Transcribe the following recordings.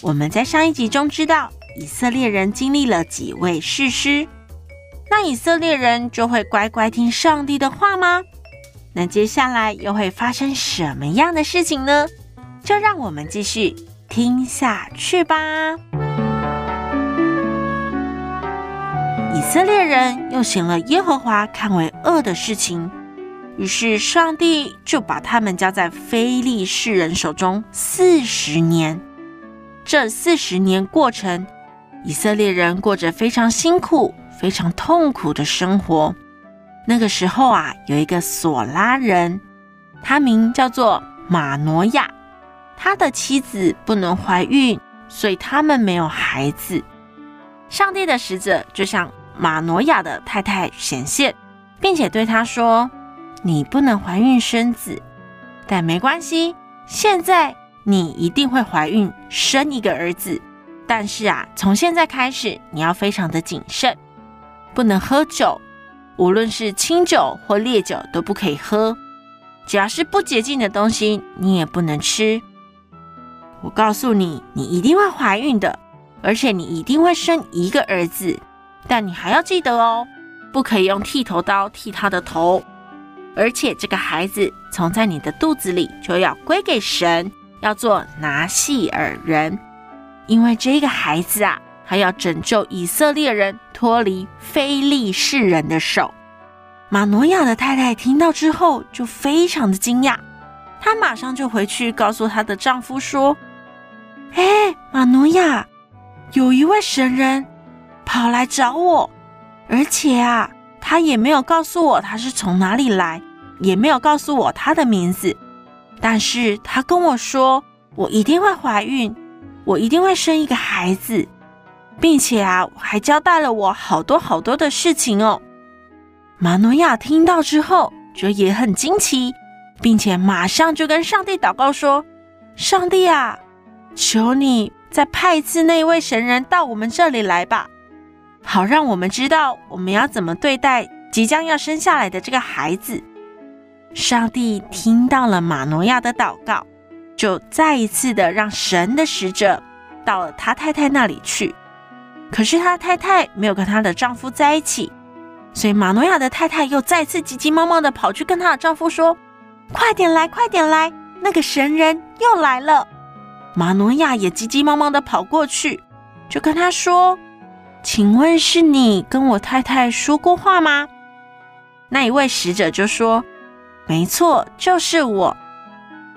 我们在上一集中知道，以色列人经历了几位士师，那以色列人就会乖乖听上帝的话吗？那接下来又会发生什么样的事情呢？就让我们继续听下去吧。以色列人又行了耶和华看为恶的事情，于是上帝就把他们交在非利士人手中四十年。这四十年过程，以色列人过着非常辛苦、非常痛苦的生活。那个时候啊，有一个索拉人，他名叫做马挪亚，他的妻子不能怀孕，所以他们没有孩子。上帝的使者就向马挪亚的太太显现，并且对他说：“你不能怀孕生子，但没关系，现在。”你一定会怀孕生一个儿子，但是啊，从现在开始你要非常的谨慎，不能喝酒，无论是清酒或烈酒都不可以喝，只要是不洁净的东西你也不能吃。我告诉你，你一定会怀孕的，而且你一定会生一个儿子，但你还要记得哦，不可以用剃头刀剃他的头，而且这个孩子从在你的肚子里就要归给神。要做拿细耳人，因为这个孩子啊，还要拯救以色列人脱离非利士人的手。玛挪亚的太太听到之后就非常的惊讶，她马上就回去告诉她的丈夫说：“哎，玛诺亚，有一位神人跑来找我，而且啊，他也没有告诉我他是从哪里来，也没有告诉我他的名字。”但是他跟我说，我一定会怀孕，我一定会生一个孩子，并且啊，还交代了我好多好多的事情哦。玛努亚听到之后，就也很惊奇，并且马上就跟上帝祷告说：“上帝啊，求你再派一次那位神人到我们这里来吧，好让我们知道我们要怎么对待即将要生下来的这个孩子。”上帝听到了玛诺亚的祷告，就再一次的让神的使者到了他太太那里去。可是他太太没有跟她的丈夫在一起，所以玛诺亚的太太又再次急急忙忙的跑去跟她的丈夫说：“快点来，快点来，那个神人又来了。”玛诺亚也急急忙忙的跑过去，就跟他说：“请问是你跟我太太说过话吗？”那一位使者就说。没错，就是我。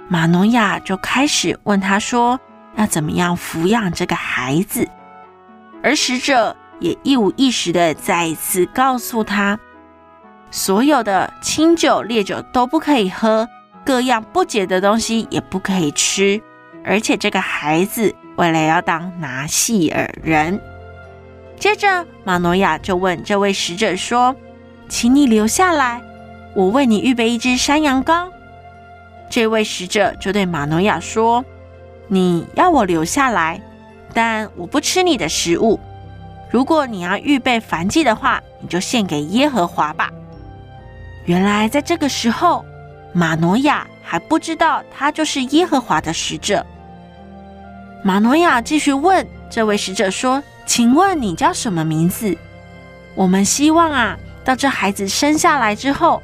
马努亚就开始问他说：“要怎么样抚养这个孩子？”而使者也一五一十的再一次告诉他：“所有的清酒、烈酒都不可以喝，各样不洁的东西也不可以吃。而且这个孩子未来要当拿细耳人。”接着，玛挪亚就问这位使者说：“请你留下来。”我为你预备一只山羊羔。这位使者就对玛诺亚说：“你要我留下来，但我不吃你的食物。如果你要预备燔祭的话，你就献给耶和华吧。”原来在这个时候，玛诺亚还不知道他就是耶和华的使者。玛诺亚继续问这位使者说：“请问你叫什么名字？我们希望啊，到这孩子生下来之后。”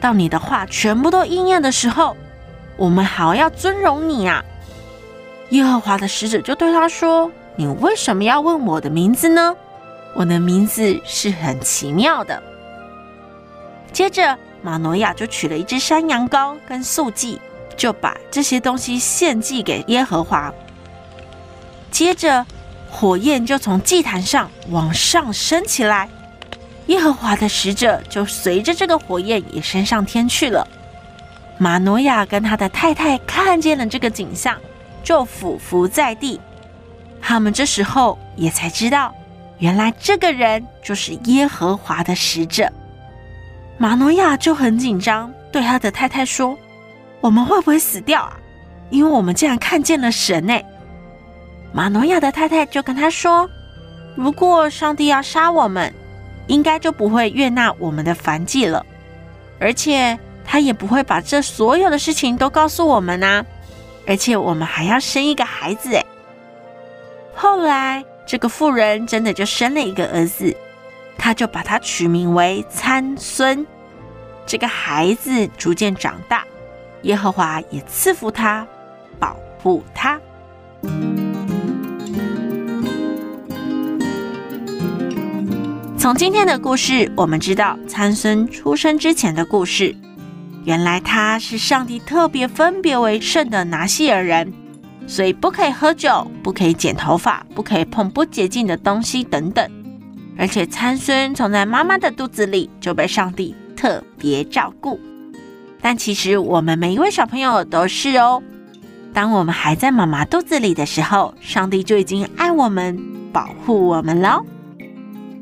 到你的话全部都应验的时候，我们好要尊荣你啊！耶和华的使者就对他说：“你为什么要问我的名字呢？我的名字是很奇妙的。”接着，玛诺亚就取了一只山羊羔跟素祭，就把这些东西献祭给耶和华。接着，火焰就从祭坛上往上升起来。耶和华的使者就随着这个火焰也升上天去了。玛诺亚跟他的太太看见了这个景象，就俯伏在地。他们这时候也才知道，原来这个人就是耶和华的使者。玛诺亚就很紧张，对他的太太说：“我们会不会死掉啊？因为我们竟然看见了神呢！”玛诺亚的太太就跟他说：“如果上帝要杀我们，应该就不会悦纳我们的燔祭了，而且他也不会把这所有的事情都告诉我们呐。而且我们还要生一个孩子诶。”后来，这个妇人真的就生了一个儿子，他就把他取名为参孙。这个孩子逐渐长大，耶和华也赐福他，保护他。从今天的故事，我们知道参孙出生之前的故事。原来他是上帝特别分别为圣的拿细耳人。所以不可以喝酒，不可以剪头发，不可以碰不洁净的东西等等。而且参孙从在妈妈的肚子里就被上帝特别照顾。但其实我们每一位小朋友都是哦。当我们还在妈妈肚子里的时候，上帝就已经爱我们、保护我们了。